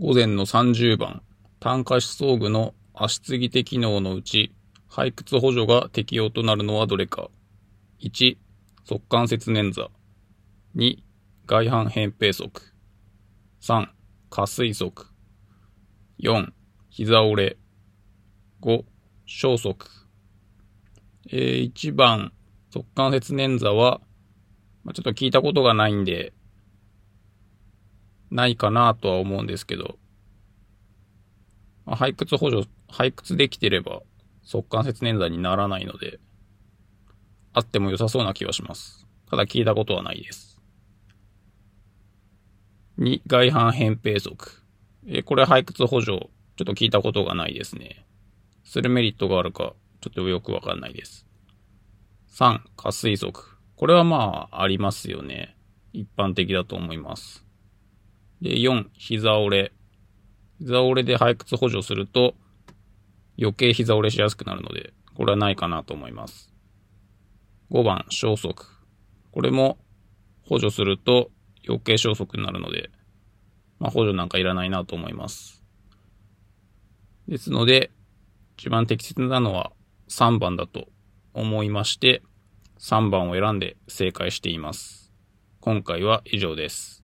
午前の30番、単価思想具の足継ぎ的機能のうち、背屈補助が適用となるのはどれか。1、速関節捻挫。2、外反扁平足。3、下垂足。4、膝折れ。5、小足。えー、1番、速関節捻挫は、まあ、ちょっと聞いたことがないんで、ないかなとは思うんですけど、まあ、背屈補助、背屈できてれば、速関節捻挫にならないので、あっても良さそうな気はします。ただ聞いたことはないです。2、外反扁平足。えこれ背屈補助、ちょっと聞いたことがないですね。するメリットがあるか、ちょっとよくわかんないです。3、下垂足。これはまあ、ありますよね。一般的だと思います。で、4、膝折れ。膝折れで背屈補助すると、余計膝折れしやすくなるので、これはないかなと思います。5番、小足。これも補助すると余計小足になるので、まあ補助なんかいらないなと思います。ですので、一番適切なのは3番だと思いまして、3番を選んで正解しています。今回は以上です。